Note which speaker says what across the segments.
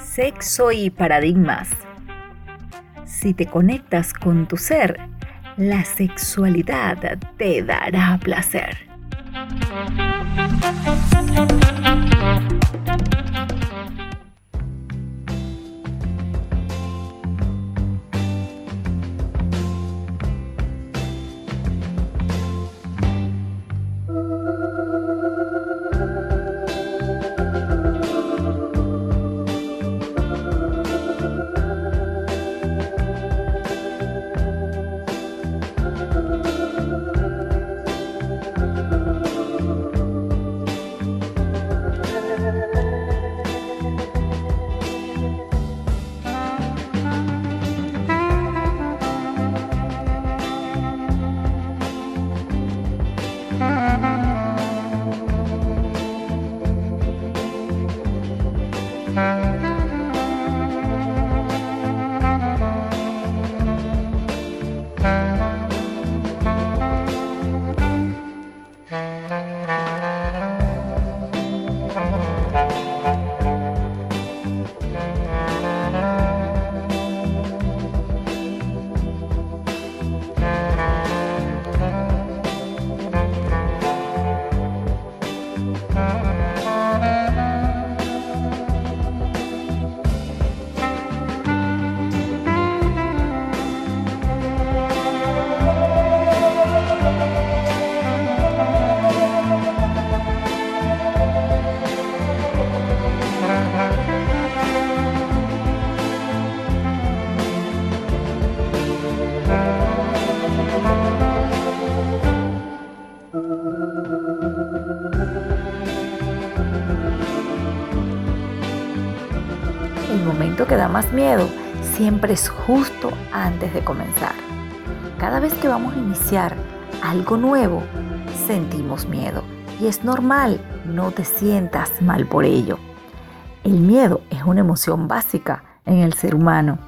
Speaker 1: Sexo y paradigmas. Si te conectas con tu ser, la sexualidad te dará placer. Más miedo siempre es justo antes de comenzar. Cada vez que vamos a iniciar algo nuevo, sentimos miedo. Y es normal, no te sientas mal por ello. El miedo es una emoción básica en el ser humano.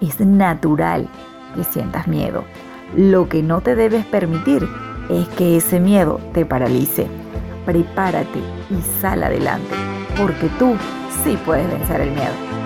Speaker 1: Es natural que sientas miedo. Lo que no te debes permitir es que ese miedo te paralice. Prepárate y sal adelante, porque tú sí puedes vencer el miedo.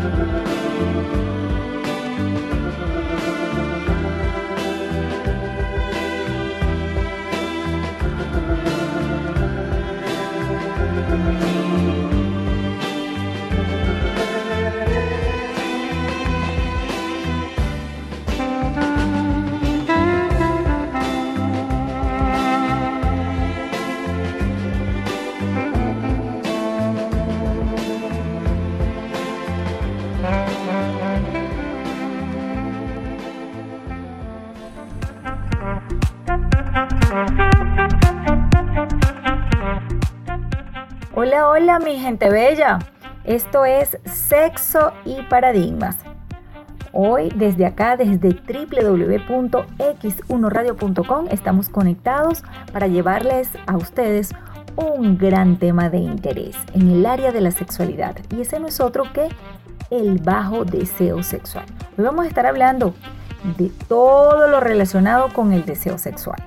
Speaker 1: Thank you. Hola, mi gente bella. Esto es Sexo y Paradigmas. Hoy desde acá, desde www.x1radio.com, estamos conectados para llevarles a ustedes un gran tema de interés en el área de la sexualidad. Y ese no es otro que el bajo deseo sexual. Hoy vamos a estar hablando de todo lo relacionado con el deseo sexual.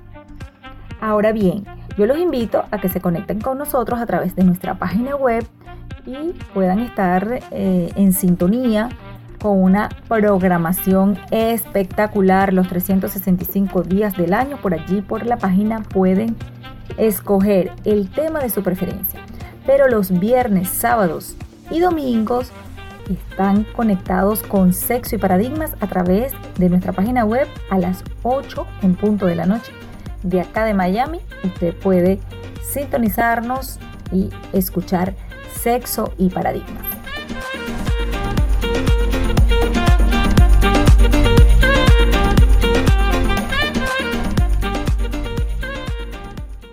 Speaker 1: Ahora bien, yo los invito a que se conecten con nosotros a través de nuestra página web y puedan estar eh, en sintonía con una programación espectacular los 365 días del año. Por allí, por la página, pueden escoger el tema de su preferencia. Pero los viernes, sábados y domingos
Speaker 2: están conectados con Sexo y Paradigmas a través de nuestra página web a las 8 en punto de la noche. De acá de Miami, usted puede sintonizarnos y escuchar Sexo y Paradigmas.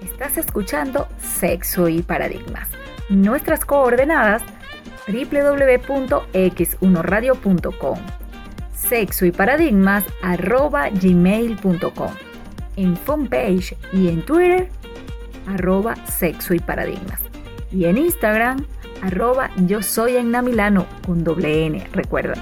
Speaker 2: Estás escuchando Sexo y Paradigmas. Nuestras coordenadas www.x1radio.com sexo y paradigmas arroba gmail.com en fanpage y en Twitter arroba sexo y paradigmas y en Instagram arroba yo soy en Milano con doble N, recuerda.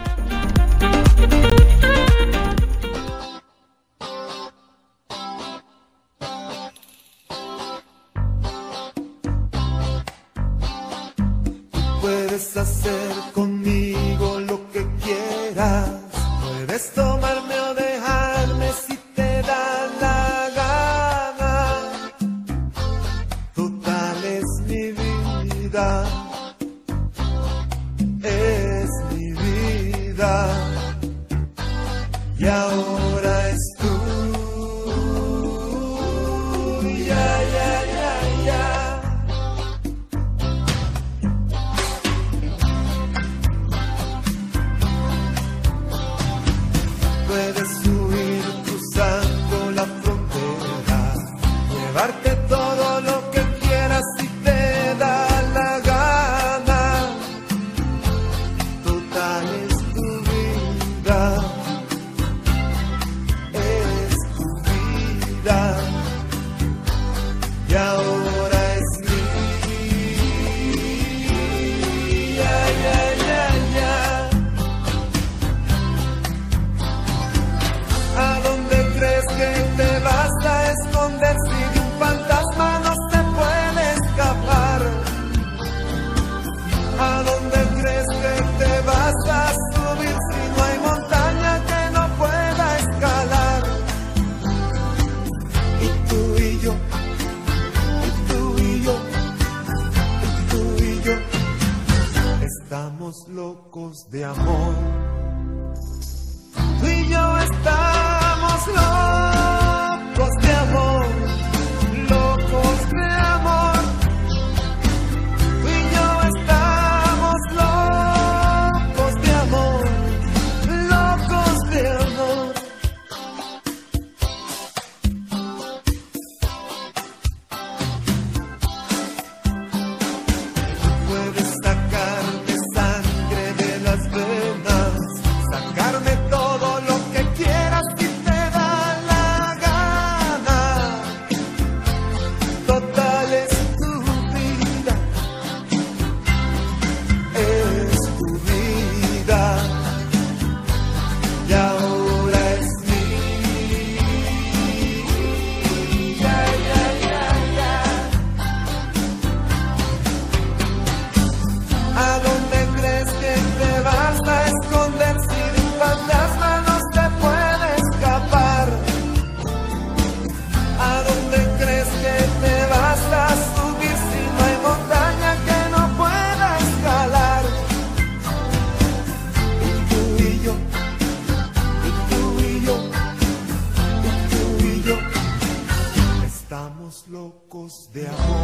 Speaker 1: their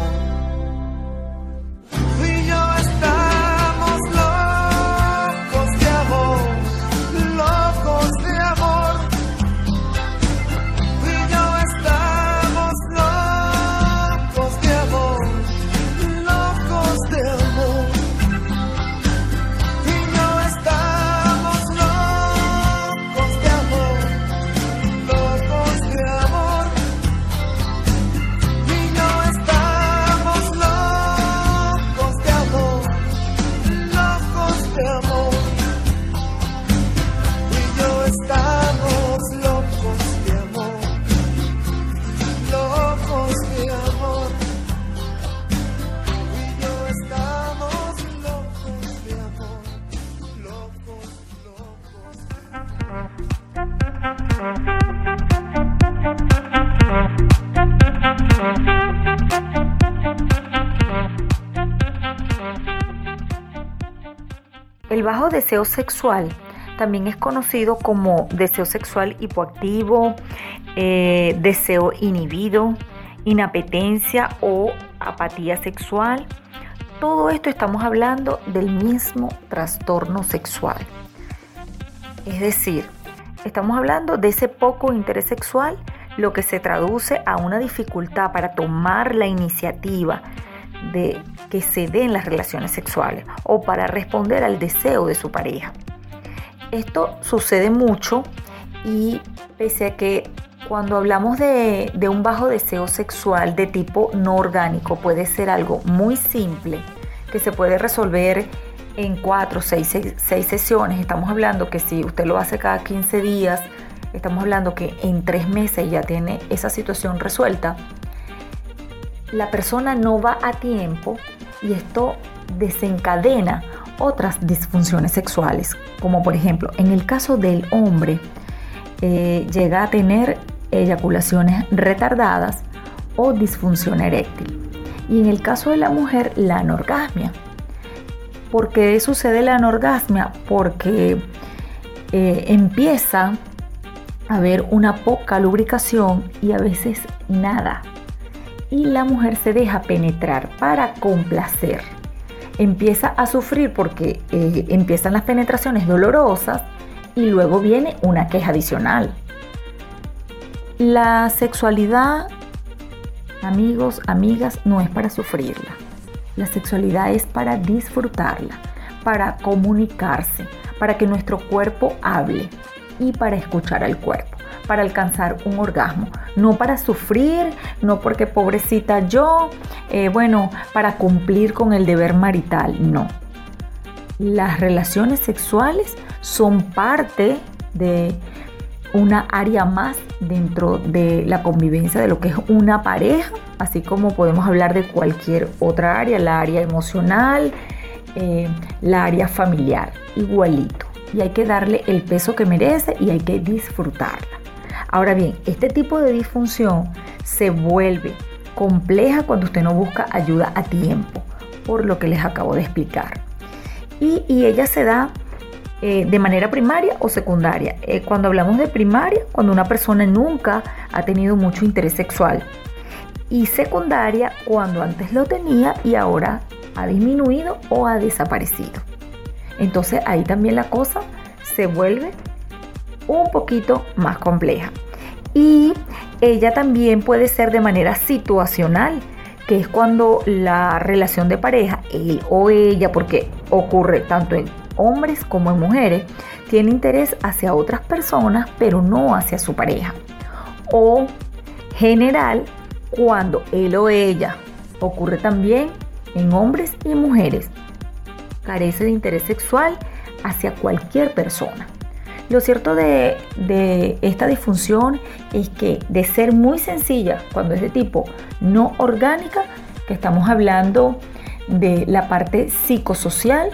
Speaker 1: deseo sexual también es conocido como deseo sexual hipoactivo, eh, deseo inhibido, inapetencia o apatía sexual. Todo esto estamos hablando del mismo trastorno sexual. Es decir, estamos hablando de ese poco interés sexual, lo que se traduce a una dificultad para tomar la iniciativa de que se den las relaciones sexuales o para responder al deseo de su pareja. Esto sucede mucho y pese a que cuando hablamos de, un bajo deseo sexual de tipo no orgánico puede ser algo muy simple que se puede resolver en cuatro o seis, seis, sesiones. Estamos hablando que si usted lo hace cada 15 días, estamos hablando que en tres meses ya tiene esa situación resuelta. La persona no va a tiempo y esto desencadena otras disfunciones sexuales, como por ejemplo en el caso del hombre, eh, llega a tener eyaculaciones retardadas o disfunción eréctil. Y en el caso de la mujer, la anorgasmia. ¿Por qué sucede la anorgasmia? Porque eh, empieza a haber una poca lubricación y a veces nada. Y la mujer se deja penetrar para complacer. Empieza a sufrir porque eh, empiezan las penetraciones dolorosas y luego viene una queja adicional. La sexualidad, amigos, amigas, no es para sufrirla. La sexualidad es para disfrutarla, para comunicarse, para que nuestro cuerpo hable y para escuchar al cuerpo, para alcanzar un orgasmo, no para sufrir, no porque pobrecita yo, eh, bueno, para cumplir con el deber marital, no. Las relaciones sexuales son parte de una área más dentro de la convivencia de lo que es una pareja, así como podemos hablar de cualquier otra área, la área emocional, eh, la área familiar, igualito. Y hay que darle el peso que merece y hay que disfrutarla. Ahora bien, este tipo de disfunción se vuelve compleja cuando usted no busca ayuda a tiempo, por lo que les acabo de explicar. Y, ella se da eh, de manera primaria o secundaria. Eh, cuando hablamos de primaria, cuando una persona nunca ha tenido mucho interés sexual. Y secundaria, cuando antes lo tenía y ahora ha disminuido o ha desaparecido. Entonces ahí también la cosa se vuelve un poquito más compleja. Y ella también puede ser de manera situacional, que es cuando la relación de pareja, él o ella, porque ocurre tanto en hombres como en mujeres, tiene interés hacia otras personas, pero no hacia su pareja. O general, cuando él o ella, ocurre también en hombres y mujeres, carece de interés sexual hacia cualquier persona. Lo cierto de, esta disfunción es que de ser muy sencilla, cuando es de tipo no orgánica, que estamos hablando de la parte psicosocial,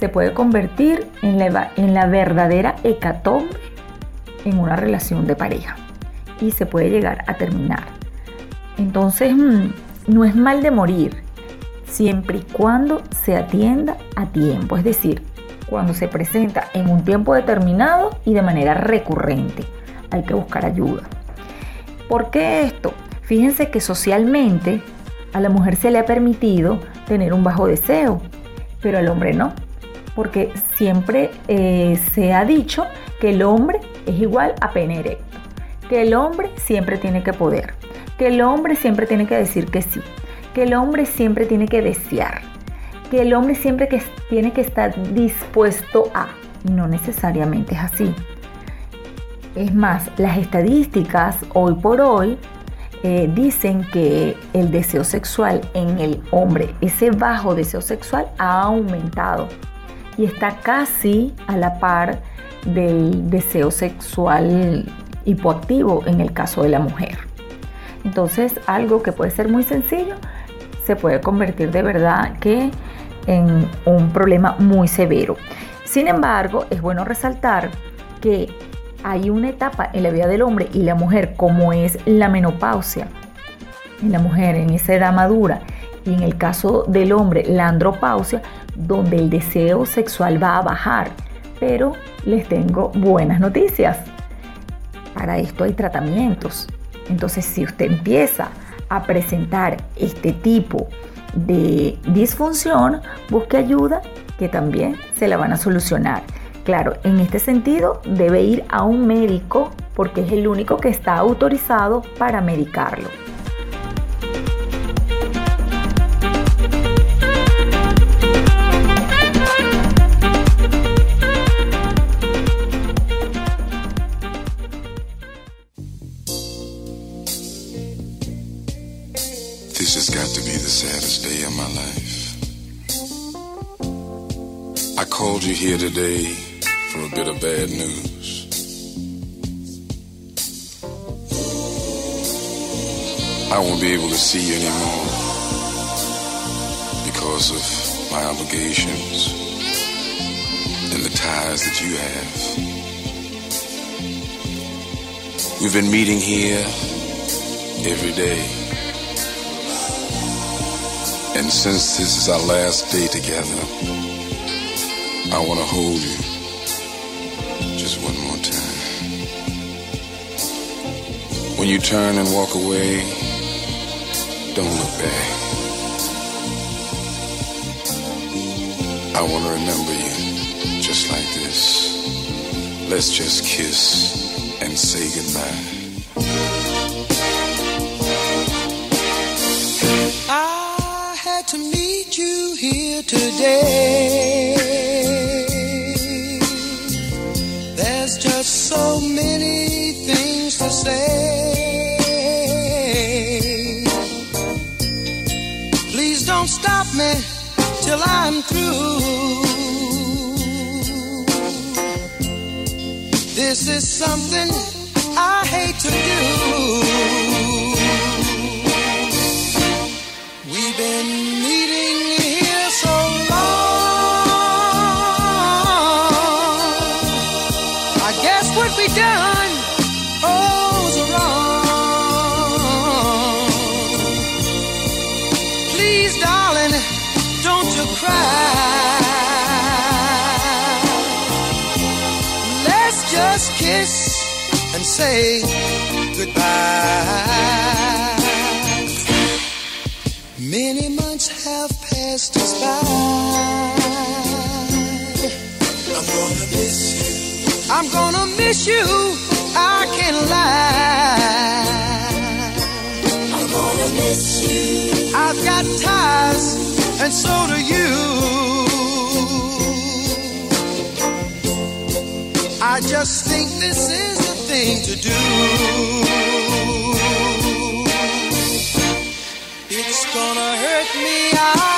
Speaker 1: se puede convertir en la, en la verdadera hecatombe en una relación de pareja y se puede llegar a terminar. Entonces, mm, no es mal de morir siempre y cuando se atienda a tiempo, es decir, cuando se presenta en un tiempo determinado y de manera recurrente. Hay que buscar ayuda. ¿Por qué esto? Fíjense que socialmente a la mujer se le ha permitido tener un bajo deseo, pero al hombre no porque siempre eh, se ha dicho que el hombre es igual a pene erecto, que el hombre siempre tiene que poder, que el hombre siempre tiene que decir que sí, que el hombre siempre tiene que desear, que el hombre siempre que tiene que estar dispuesto a, no necesariamente es así. Es más, las estadísticas hoy por hoy eh, dicen que el deseo sexual en el hombre, ese bajo deseo sexual, ha aumentado y está casi a la par del deseo sexual hipoactivo en el caso de la mujer. Entonces, algo que puede ser muy sencillo se puede convertir de verdad que en un problema muy severo. Sin embargo, es bueno resaltar que hay una etapa en la vida del hombre y la mujer, como es la menopausia, en la mujer en esa edad madura, Y en el caso del hombre, la andropausia, donde el deseo sexual va a bajar. Pero les tengo buenas noticias. Para esto hay tratamientos. Entonces, si usted empieza a presentar este tipo de disfunción, busque ayuda que también se la van a solucionar. Claro, en este sentido debe ir a un médico porque es el único que está autorizado para medicarlo.
Speaker 3: I called you here today for a bit of bad news. I won't be able to see you anymore because of my obligations and the ties that you have. We've been meeting here every day. And since this is our last day together, I want to hold you just one more time. When you turn and walk away, don't look back. I want to remember you just like this. Let's just kiss and say goodbye.
Speaker 4: This is something say goodbye. Many months have passed us by. I'm gonna miss you. I'm gonna miss you. I can't lie. I'm gonna miss you. I've got ties, and so do you. I just think this is thing to do. It's gonna hurt me, I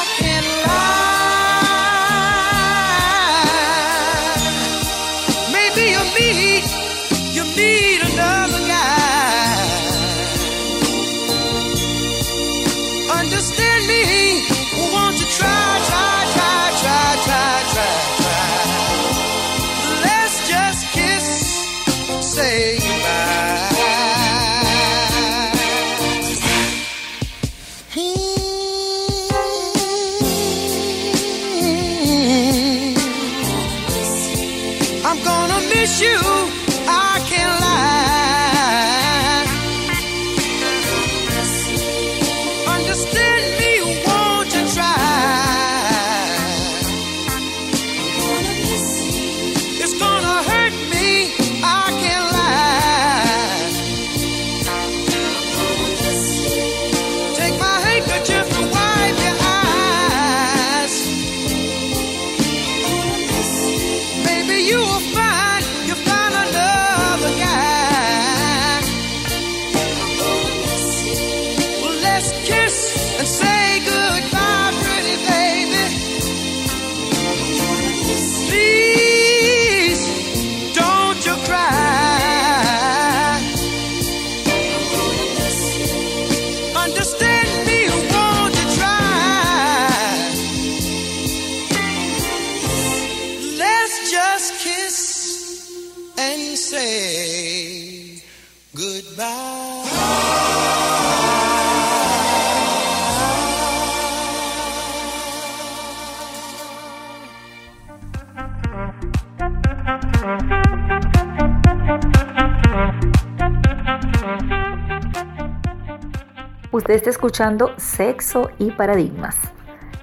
Speaker 1: Usted está escuchando Sexo y Paradigmas,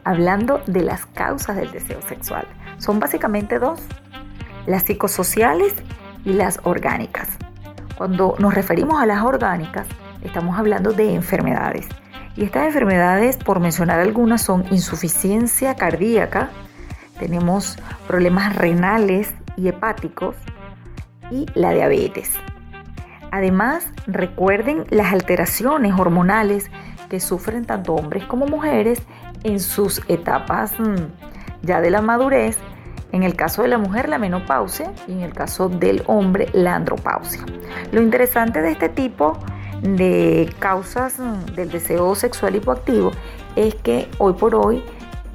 Speaker 1: hablando de las causas del deseo sexual. Son básicamente dos, las psicosociales y las orgánicas. Cuando nos referimos a las orgánicas, estamos hablando de enfermedades. Y estas enfermedades, por mencionar algunas, son insuficiencia cardíaca, tenemos problemas renales y hepáticos y la diabetes. Además, recuerden las alteraciones hormonales que sufren tanto hombres como mujeres en sus etapas mm, ya de la madurez, en el caso de la mujer la menopausia y en el caso del hombre la andropausia. Lo interesante de este tipo de causas mm, del deseo sexual hipoactivo es que hoy por hoy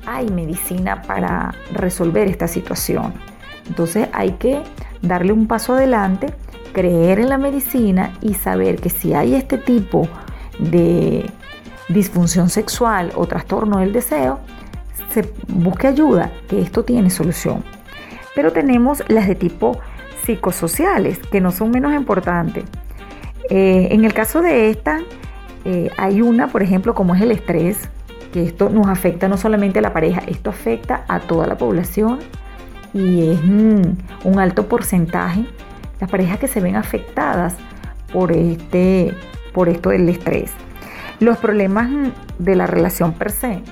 Speaker 1: hay medicina para resolver esta situación. Entonces hay que darle un paso adelante, creer en la medicina y saber que si hay este tipo de disfunción sexual o trastorno del deseo, se busque ayuda, que esto tiene solución. Pero tenemos las de tipo psicosociales, que no son menos importantes. Eh, en el caso de esta, eh, hay una, por ejemplo, como es el estrés, que esto nos afecta no solamente a la pareja, esto afecta a toda la población y es mm, un alto porcentaje las parejas que se ven afectadas por, este, por esto del estrés. Los problemas de la relación per se.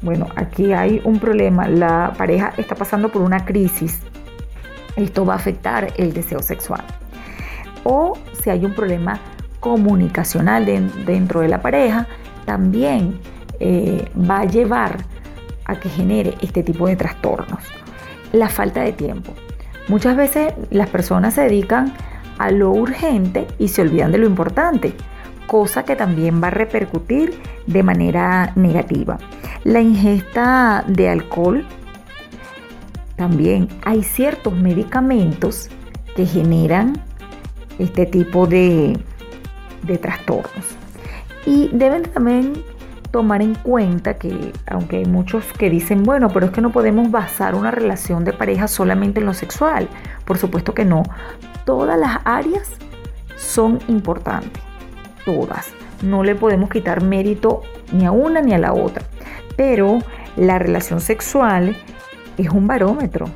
Speaker 1: bueno, aquí hay un problema, la pareja está pasando por una crisis. Esto va a afectar el deseo sexual. O si hay un problema comunicacional dentro de la pareja, también eh, va a llevar a que genere este tipo de trastornos. La falta de tiempo. Muchas veces las personas se dedican a lo urgente y se olvidan de lo importante, cosa que también va a repercutir de manera negativa. La ingesta de alcohol, también hay ciertos medicamentos que generan este tipo de, de trastornos. Y deben también tomar en cuenta que, aunque hay muchos que dicen, bueno, pero es que no podemos basar una relación de pareja solamente en lo sexual. Por supuesto que no. Todas las áreas son importantes. Todas. No le podemos quitar mérito ni a una ni a la otra. Pero la relación sexual es un barómetro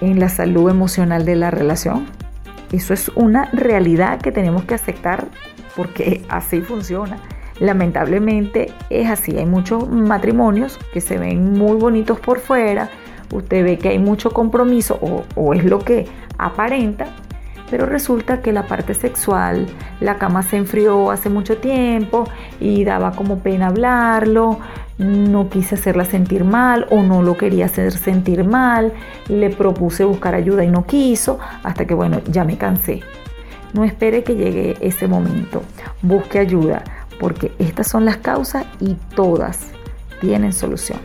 Speaker 1: en la salud emocional de la relación. Eso es una realidad que tenemos que aceptar porque así funciona. Lamentablemente es así, hay muchos matrimonios que se ven muy bonitos por fuera, usted ve que hay mucho compromiso o, es lo que aparenta, pero resulta que la parte sexual, la cama se enfrió hace mucho tiempo y daba como pena hablarlo, no quise hacerla sentir mal o no lo quería hacer sentir mal, le propuse buscar ayuda y no quiso, hasta que bueno, ya me cansé. No espere que llegue ese momento, busque ayuda porque estas son las causas y todas tienen solución.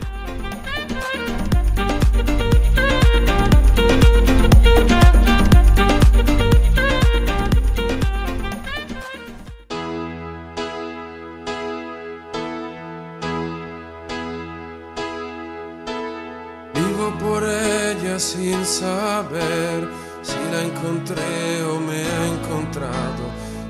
Speaker 5: Vivo por ella sin saber si la encontré o me ha encontrado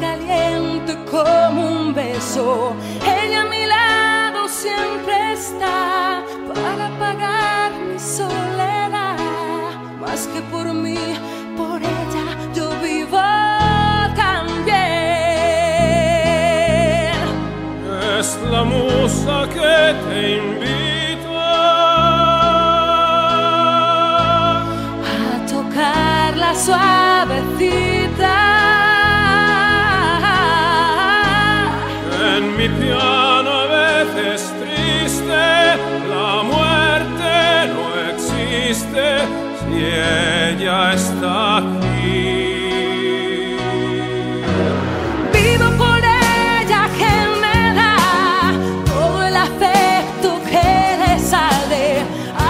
Speaker 6: caliente como un beso. Ella a mi lado siempre está para pagar mi soledad. Más que por mí, por ella yo vivo también.
Speaker 5: Es la musa que te invita
Speaker 6: a
Speaker 5: ella está aquí.
Speaker 6: Vivo por ella que me da
Speaker 5: todo el afecto que le sale.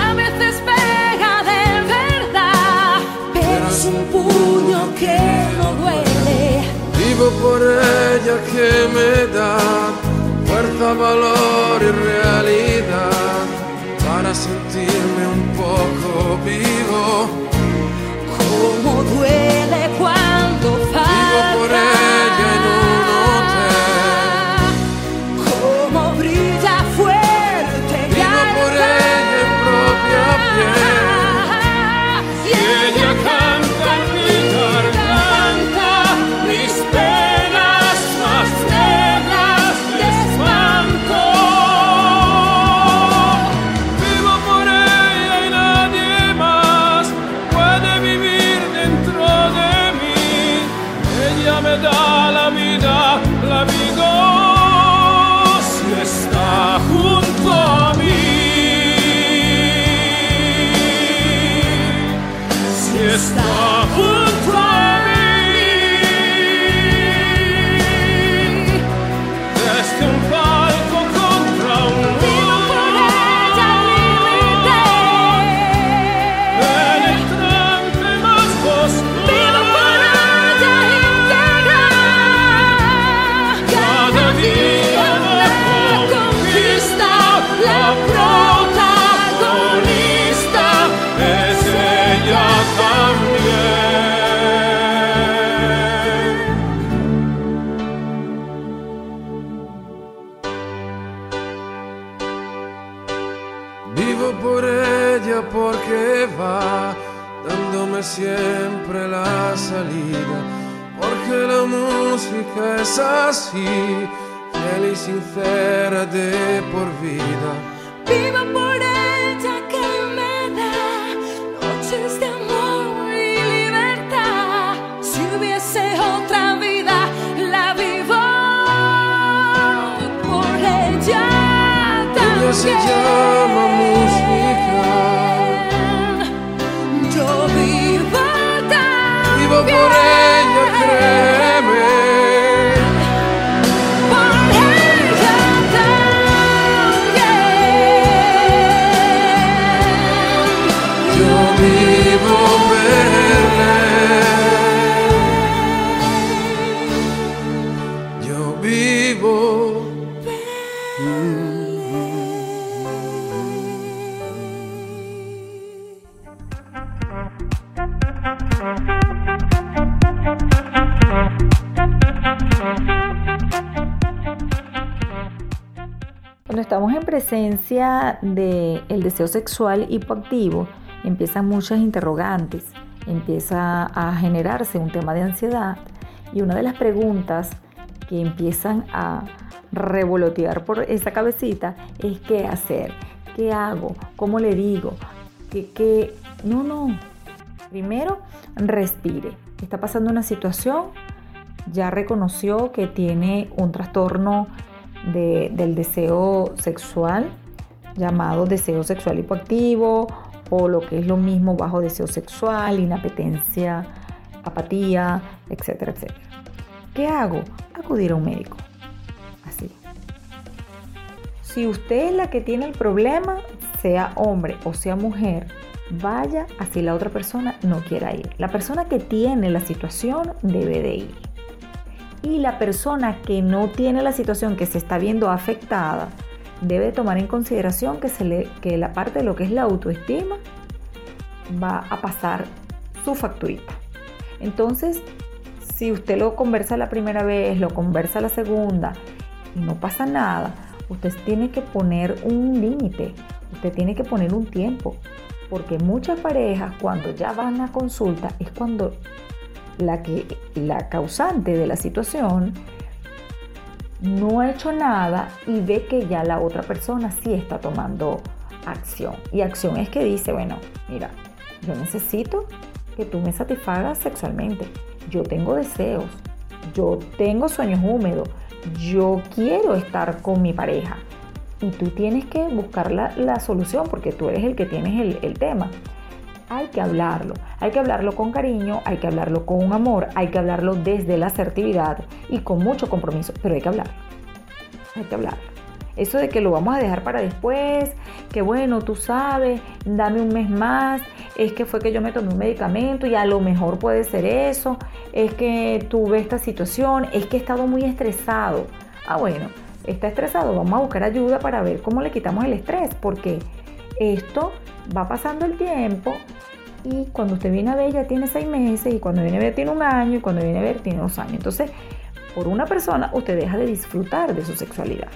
Speaker 5: A veces pega de verdad, pero es un
Speaker 6: puño
Speaker 5: que no duele.
Speaker 6: Vivo por ella que me da fuerza, valor y realidad para sentirme un poco vivo.
Speaker 1: Como en presencia del deseo sexual hipoactivo, empiezan muchas interrogantes, empieza a generarse un tema de ansiedad y una de las preguntas que empiezan a revolotear por esa cabecita es qué hacer, qué hago, cómo le digo, que, que... no, no. Primero, respire. Está pasando una situación, ya reconoció que tiene un trastorno de- del deseo sexual llamado deseo sexual hipoactivo o lo que es lo mismo bajo deseo sexual, inapetencia, apatía, etcétera, etcétera. ¿Qué hago? Acudir a un médico. Así. Si usted es la que tiene el problema, sea hombre o sea mujer, vaya así la otra persona no quiera ir. La persona que tiene la situación debe de ir. Y la persona que no tiene la situación, que se está viendo afectada, debe tomar en consideración que, se le, que la parte de lo que es la autoestima va a pasar su facturita. Entonces, si usted lo conversa la primera vez, lo conversa la segunda y no pasa nada, usted tiene que poner un límite, usted tiene que poner un tiempo, porque muchas parejas cuando ya van a consulta es cuando la, que, la causante de la situación no ha hecho nada y ve que ya la otra persona sí está tomando acción. Y acción es que dice, bueno, mira, yo necesito que tú me satisfagas sexualmente. Yo tengo deseos, yo tengo sueños húmedos, yo quiero estar con mi pareja. Y tú tienes que buscar la, la solución porque tú eres el que tienes el, el tema hay que hablarlo. Hay que hablarlo con cariño, hay que hablarlo con amor, hay que hablarlo desde la asertividad y con mucho compromiso, pero hay que hablarlo. Hay que hablarlo. Eso de que lo vamos a dejar para después, que bueno, tú sabes, dame un mes más, es que fue que yo me tomé un medicamento y a lo mejor puede ser eso, es que tuve esta situación, es que he estado muy estresado. Ah, bueno, está estresado, vamos a buscar ayuda para ver cómo le quitamos el estrés, porque esto va pasando el tiempo y cuando usted viene a ver ya tiene seis meses y cuando viene a ver tiene un año y cuando viene a ver tiene dos años. Entonces, por una persona usted deja de disfrutar de su sexualidad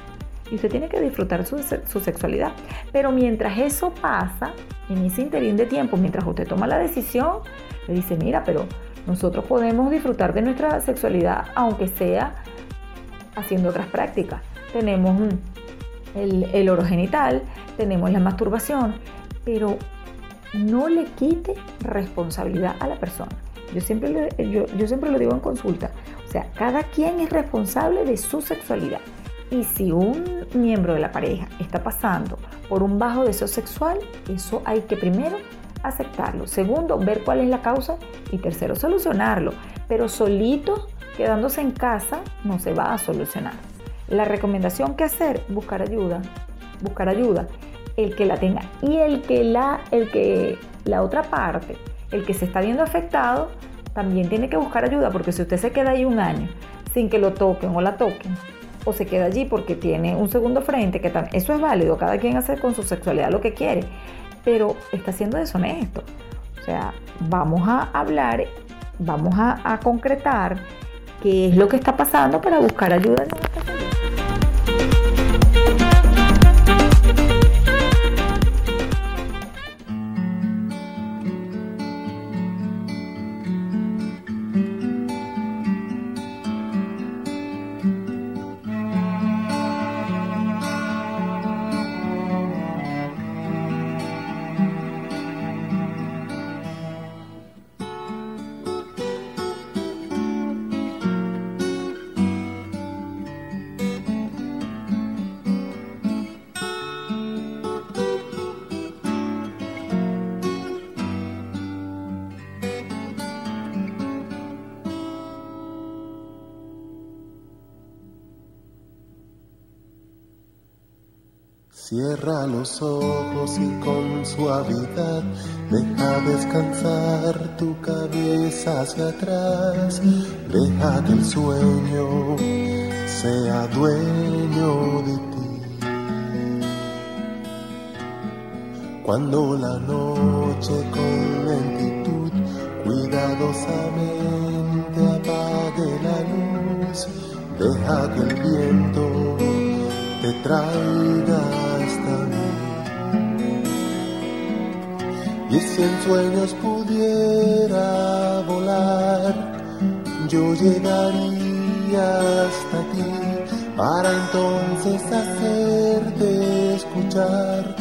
Speaker 1: y usted tiene que disfrutar su, su, sexualidad. Pero mientras eso pasa, en ese interín de tiempo, mientras usted toma la decisión, le dice, mira, pero nosotros podemos disfrutar de nuestra sexualidad aunque sea haciendo otras prácticas. Tenemos el, el oro genital, tenemos la masturbación, pero no le quite responsabilidad a la persona. Yo siempre, yo, yo siempre lo digo en consulta. O sea, cada quien es responsable de su sexualidad. Y si un miembro de la pareja está pasando por un bajo deseo sexual, eso hay que primero aceptarlo. Segundo, ver cuál es la causa. Y tercero, solucionarlo. Pero solito, quedándose en casa, no se va a solucionar. La recomendación que hacer, buscar ayuda. Buscar ayuda. El que la tenga. Y el que la, el que la otra parte, el que se está viendo afectado, también tiene que buscar ayuda. Porque si usted se queda ahí un año sin que lo toquen o la toquen, o se queda allí porque tiene un segundo frente, que también, eso es válido, cada quien hace con su sexualidad lo que quiere, pero está siendo deshonesto. O sea, vamos a hablar, vamos a, concretar qué es lo que está pasando para buscar ayuda en
Speaker 7: los ojos y con suavidad deja descansar tu cabeza hacia atrás. Deja que el sueño sea dueño de ti. Cuando la noche con lentitud cuidadosamente apague la luz, deja que el viento te traiga hasta Y si en sueños pudiera volar, yo llegaría hasta ti para entonces hacerte escuchar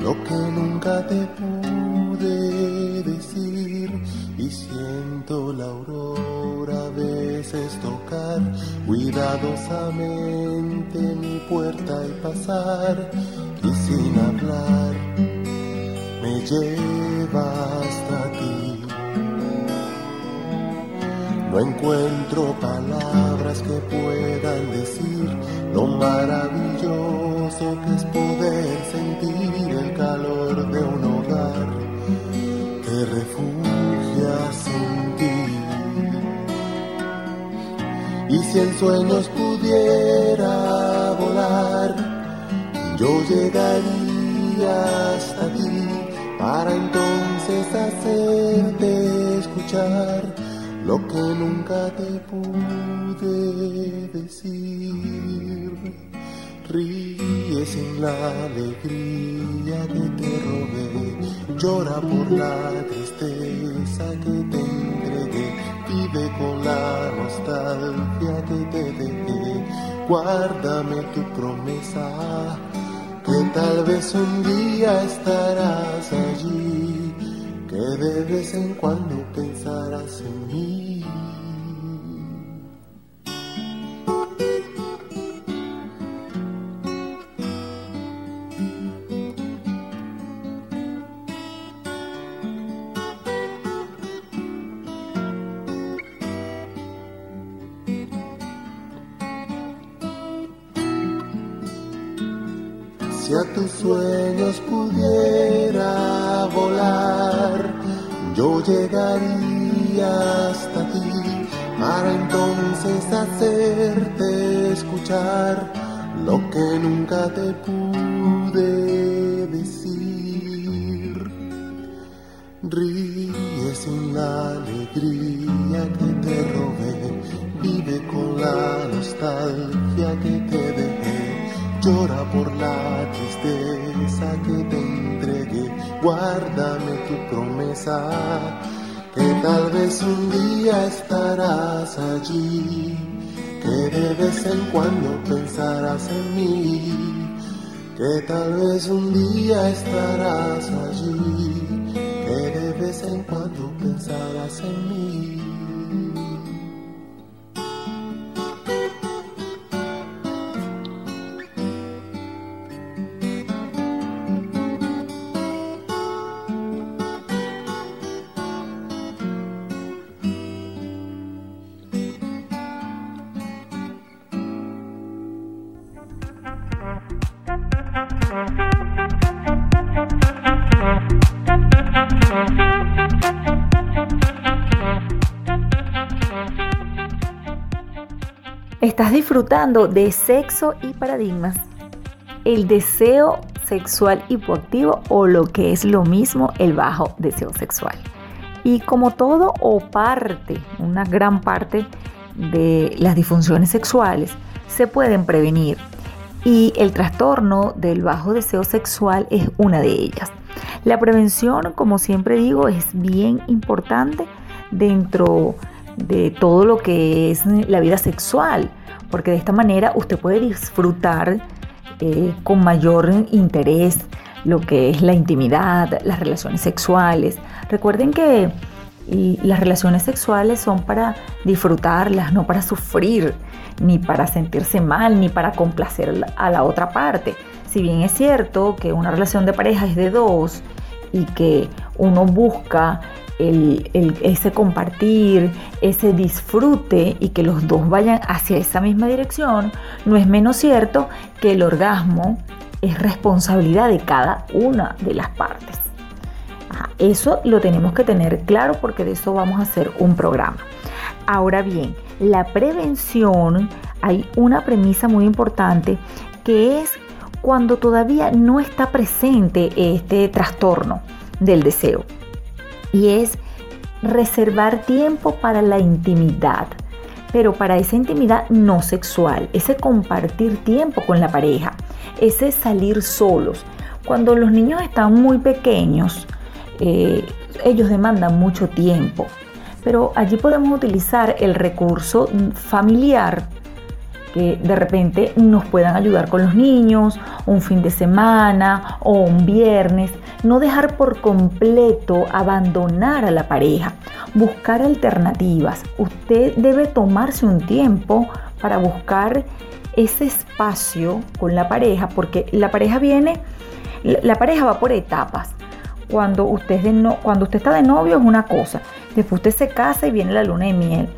Speaker 7: lo que nunca te pude decir. Y siento la aurora veces tocar cuidadosamente mi puerta y pasar y sin hablar lleva hasta ti. No encuentro palabras que puedan decir lo maravilloso que es poder sentir el calor de un hogar que refugias en ti. Y si en sueños pudiera volar, yo llegaría hasta ti para entonces hacerte escuchar lo que nunca te pude decir. Ríe sin la alegría que te robé, llora por la tristeza que te entregué, vive con la nostalgia que te dejé, guárdame tu promesa, que tal vez un día estarás allí que de vez en cuando pensarás en mí. Si a tus sueños pudiera volar, yo llegaría hasta ti para entonces hacerte escuchar lo que nunca te pude decir. Ríe sin la alegría que te robé, vive con la nostalgia que tu promesa, que tal vez un día estarás allí que de vez en cuando pensarás en mí, que tal vez un día estarás allí, que de vez en cuando pensarás en mí.
Speaker 1: Disfrutando de sexo y paradigmas. El deseo sexual hipoactivo o lo que es lo mismo el bajo deseo sexual. Y como todo o parte, una gran parte de las disfunciones sexuales se pueden prevenir y el trastorno del bajo deseo sexual es una de ellas. La prevención, como siempre digo, es bien importante dentro de todo lo que es la vida sexual porque de esta manera usted puede disfrutar eh, con mayor interés lo que es la intimidad, las relaciones sexuales. Recuerden que las relaciones sexuales son para disfrutarlas, no para sufrir, ni para sentirse mal, ni para complacer a la otra parte. Si bien es cierto que una relación de pareja es de dos y que uno busca ese compartir, ese disfrute y que los dos vayan hacia esa misma dirección, no es menos cierto que el orgasmo es responsabilidad de cada una de las partes. eso lo tenemos que tener claro porque de eso vamos a hacer un programa. Ahora bien, la prevención, hay una premisa muy importante que es cuando todavía no está presente este trastorno del deseo y es reservar tiempo para la intimidad, pero para esa intimidad no sexual, ese compartir tiempo con la pareja, ese salir solos. Cuando los niños están muy pequeños, eh, ellos demandan mucho tiempo, pero allí podemos utilizar el recurso familiar que de repente nos puedan ayudar con los niños, un fin de semana o un viernes. No dejar por completo abandonar a la pareja, buscar alternativas. Usted debe tomarse un tiempo para buscar ese espacio con la pareja, porque la pareja viene, la pareja va por etapas. Cuando usted, no, cuando usted está de novio es una cosa, después usted se casa y viene la luna de miel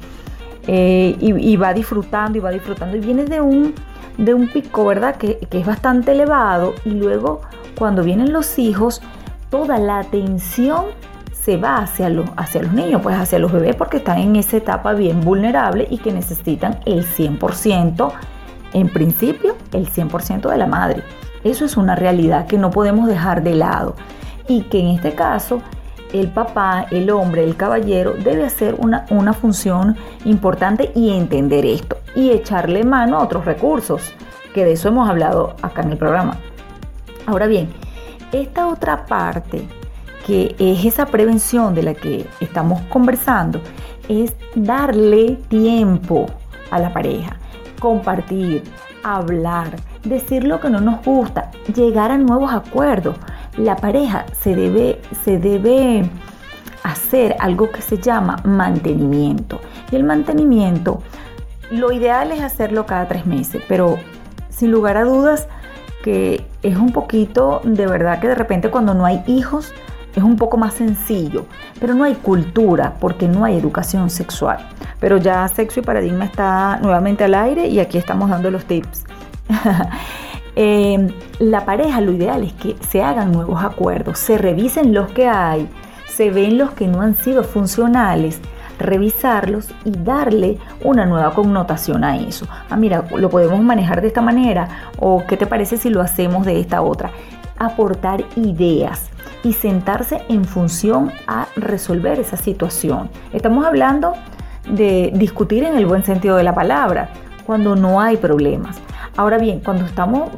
Speaker 1: eh, y, va disfrutando y va disfrutando y viene de un, de un pico, ¿verdad? Que, es bastante elevado y luego cuando vienen los hijos, toda la atención se va hacia los, hacia los niños, pues hacia los bebés porque están en esa etapa bien vulnerable y que necesitan el 100%, en principio, el 100% de la madre. Eso es una realidad que no podemos dejar de lado y que en este caso el papá, el hombre, el caballero debe hacer una, una función importante y entender esto y echarle mano a otros recursos, que de eso hemos hablado acá en el programa. Ahora bien, esta otra parte, que es esa prevención de la que estamos conversando, es darle tiempo a la pareja, compartir, hablar, decir lo que no nos gusta, llegar a nuevos acuerdos la pareja se debe, se debe hacer algo que se llama mantenimiento. Y el mantenimiento, lo ideal es hacerlo cada tres meses, pero sin lugar a dudas que es un poquito, de verdad que de repente cuando no hay hijos, es un poco más sencillo, pero no hay cultura porque no hay educación sexual. Pero ya Sexo y Paradigma está nuevamente al aire y aquí estamos dando los tips. eh, la pareja lo ideal es que se hagan nuevos acuerdos, se revisen los que hay, se ven los que no han sido funcionales, revisarlos y darle una nueva connotación a eso. Ah, mira, lo podemos manejar de esta manera o qué te parece si lo hacemos de esta otra. Aportar ideas y sentarse en función a resolver esa situación. Estamos hablando de discutir en el buen sentido de la palabra, cuando no hay problemas. Ahora bien, cuando estamos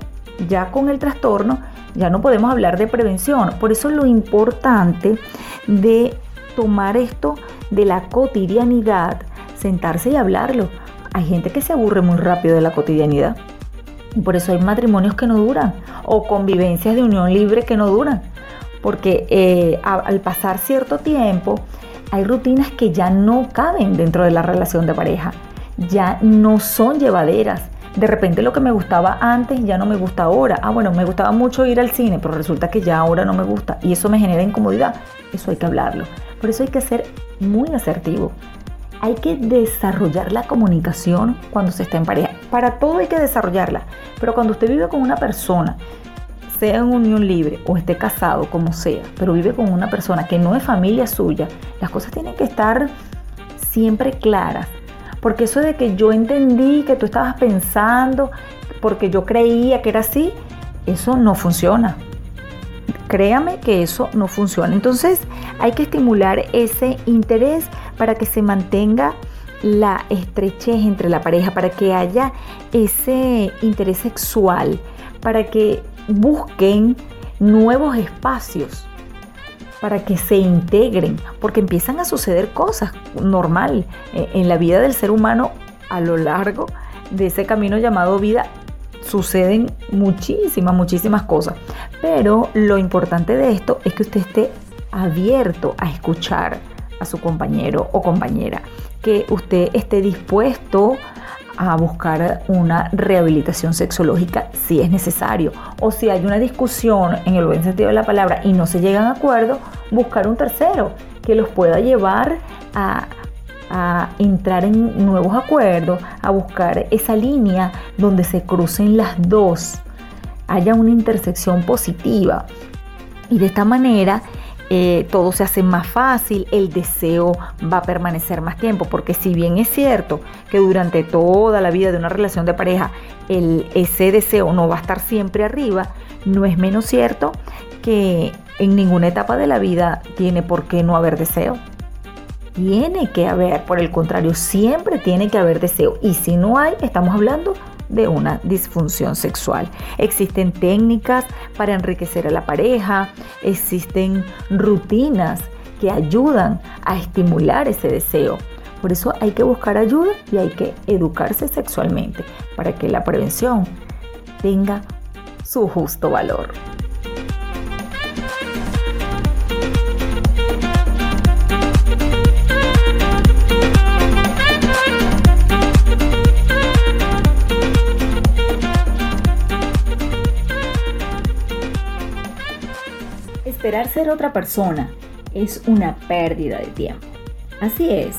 Speaker 1: ya con el trastorno, ya no podemos hablar de prevención. Por eso es lo importante de tomar esto de la cotidianidad, sentarse y hablarlo. Hay gente que se aburre muy rápido de la cotidianidad. Y por eso hay matrimonios que no duran o convivencias de unión libre que no duran. Porque eh, al pasar cierto tiempo hay rutinas que ya no caben dentro de la relación de pareja. Ya no son llevaderas. De repente lo que me gustaba antes ya no me gusta ahora. Ah, bueno, me gustaba mucho ir al cine, pero resulta que ya ahora no me gusta. Y eso me genera incomodidad. Eso hay que hablarlo. Por eso hay que ser muy asertivo. Hay que desarrollar la comunicación cuando se está en pareja. Para todo hay que desarrollarla. Pero cuando usted vive con una persona, sea en unión libre o esté casado, como sea, pero vive con una persona que no es familia suya, las cosas tienen que estar siempre claras. Porque eso de que yo entendí que tú estabas pensando, porque yo creía que era así, eso no funciona. Créame que eso no funciona. Entonces hay que estimular ese interés para que se mantenga la estrechez entre la pareja, para que haya ese interés sexual, para que busquen nuevos espacios, para que se integren, porque empiezan a suceder cosas normal eh, en la vida del ser humano a lo largo de ese camino llamado vida suceden muchísimas, muchísimas cosas. Pero lo importante de esto es que usted esté abierto a escuchar a su compañero o compañera, que usted esté dispuesto a buscar una rehabilitación sexológica si es necesario o si hay una discusión en el buen sentido de la palabra y no se llegan a acuerdo, buscar un tercero que los pueda llevar a a entrar en nuevos acuerdos, a buscar esa línea donde se crucen las dos, haya una intersección positiva. Y de esta manera eh, todo se hace más fácil, el deseo va a permanecer más tiempo, porque si bien es cierto que durante toda la vida de una relación de pareja ese deseo no va a estar siempre arriba, no es menos cierto que en ninguna etapa de la vida tiene por qué no haber deseo tiene que haber, por el contrario, siempre tiene que haber deseo. Y si no hay, estamos hablando de una disfunción sexual. Existen técnicas para enriquecer a la pareja, existen rutinas que ayudan a estimular ese deseo. Por eso hay que buscar ayuda y hay que educarse sexualmente para que la prevención tenga su justo valor. Esperar ser otra persona es una pérdida de tiempo. Así es,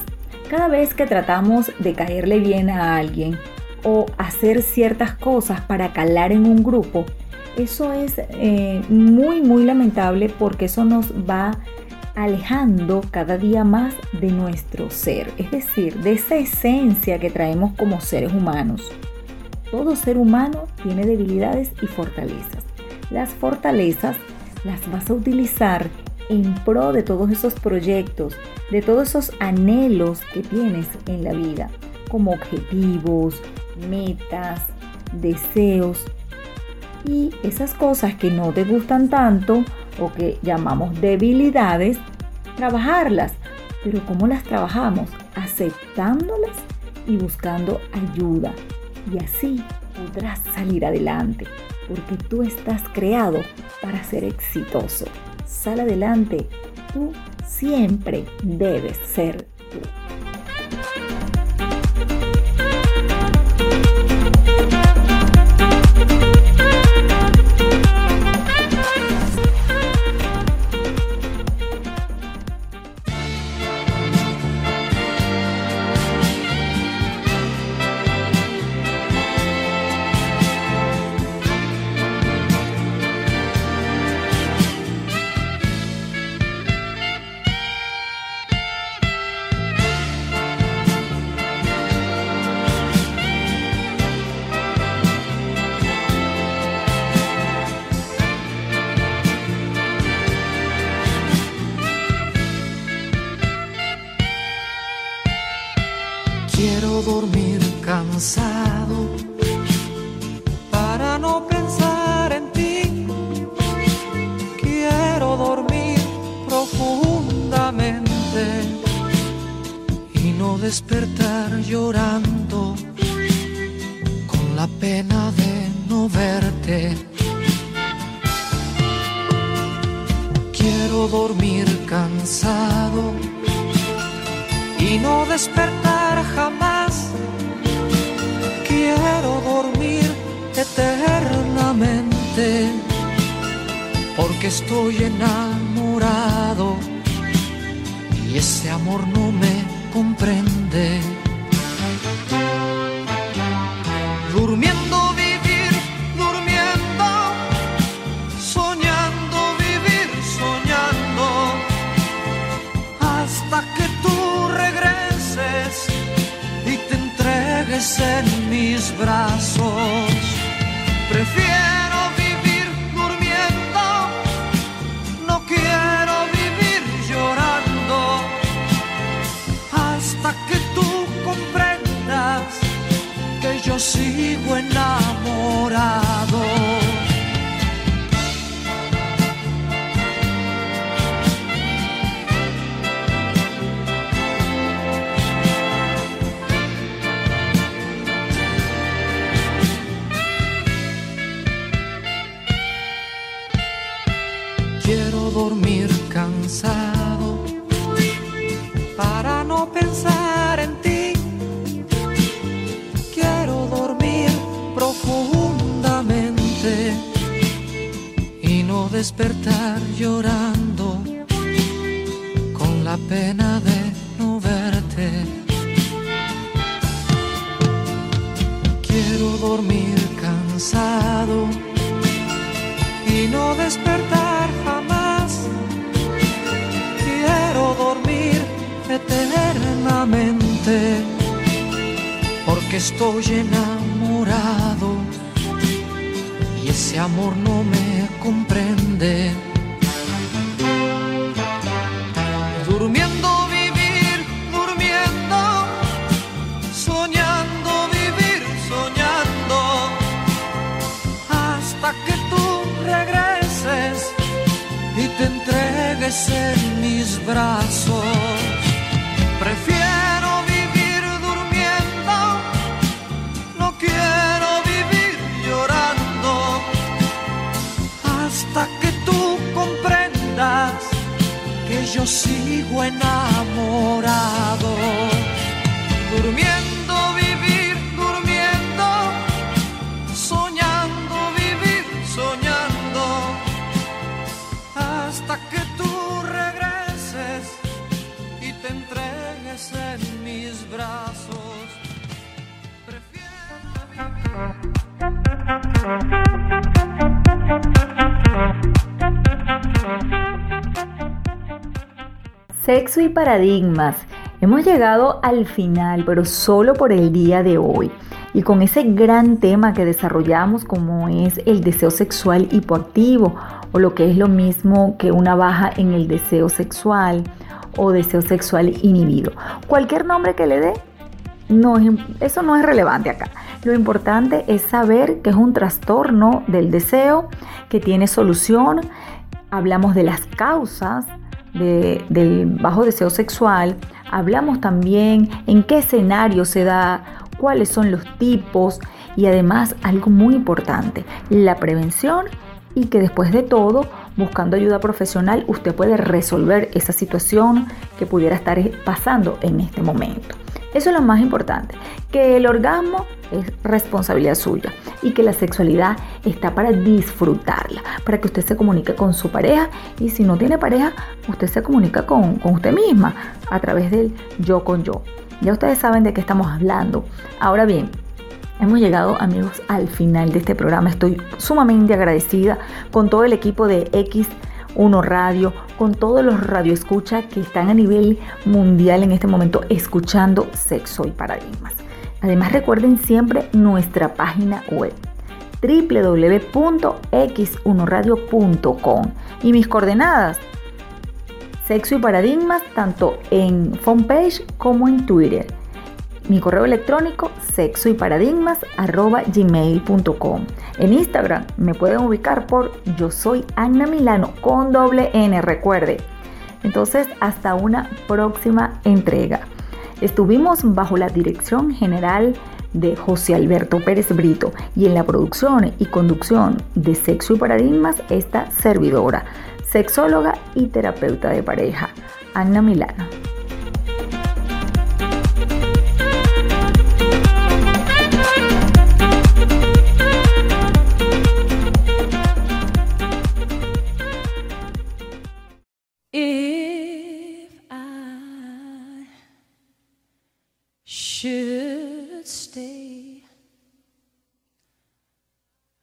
Speaker 1: cada vez que tratamos de caerle bien a alguien o hacer ciertas cosas para calar en un grupo, eso es eh, muy muy lamentable porque eso nos va alejando cada día más de nuestro ser, es decir, de esa esencia que traemos como seres humanos. Todo ser humano tiene debilidades y fortalezas. Las fortalezas las vas a utilizar en pro de todos esos proyectos, de todos esos anhelos que tienes en la vida, como objetivos, metas, deseos y esas cosas que no te gustan tanto o que llamamos debilidades, trabajarlas. Pero ¿cómo las trabajamos? Aceptándolas y buscando ayuda. Y así podrás salir adelante porque tú estás creado para ser exitoso. Sal adelante, tú siempre debes ser tú.
Speaker 4: Para no pensar en ti. Quiero dormir profundamente y no despertar llorando dormir cansado para no pensar en ti. Quiero dormir profundamente y no despertar llorando con la pena porque estoy enamorado y ese amor no me comprende. Durmiendo vivir, durmiendo, soñando vivir, soñando hasta que tú regreses y te entregues en mis brazos. Enamorado. Durmiendo vivir, durmiendo soñando vivir, soñando, hasta que tú regreses y te entregues en mis brazos.
Speaker 1: Sexo y paradigmas. Hemos llegado al final, pero solo por el día de hoy. Y con ese gran tema que desarrollamos como es el deseo sexual hipoactivo o lo que es lo mismo que una baja en el deseo sexual o deseo sexual inhibido. Cualquier nombre que le dé, no es, eso no es relevante acá. Lo importante es saber que es un trastorno del deseo que tiene solución. Hablamos de las causas de, del bajo deseo sexual. Hablamos también en qué escenario se da, cuáles son los tipos y además algo muy importante, la prevención y que después de todo, buscando ayuda profesional, usted puede resolver esa situación que pudiera estar pasando en este momento. Eso es lo más importante, que el orgasmo es responsabilidad suya y que la sexualidad está para disfrutarla, para que usted se comunique con su pareja y si no tiene pareja, usted se comunica con, con usted misma a través del yo con yo. Ya ustedes saben de qué estamos hablando. Ahora bien, Hemos llegado amigos al final de este programa. Estoy sumamente agradecida con todo el equipo de X1 Radio, con todos los radioescuchas que están a nivel mundial en este momento escuchando Sexo y Paradigmas. Además recuerden siempre nuestra página web www.x1radio.com y mis coordenadas Sexo y Paradigmas tanto en fanpage como en Twitter Mi correo electrónico sexo y. En Instagram me pueden ubicar por yo soy Ana Milano con doble N, recuerde. Entonces, hasta una próxima entrega. Estuvimos bajo la dirección general de José Alberto Pérez Brito y en la producción y conducción de Sexo y Paradigmas esta servidora, sexóloga y terapeuta de pareja, Ana Milano.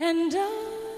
Speaker 6: And I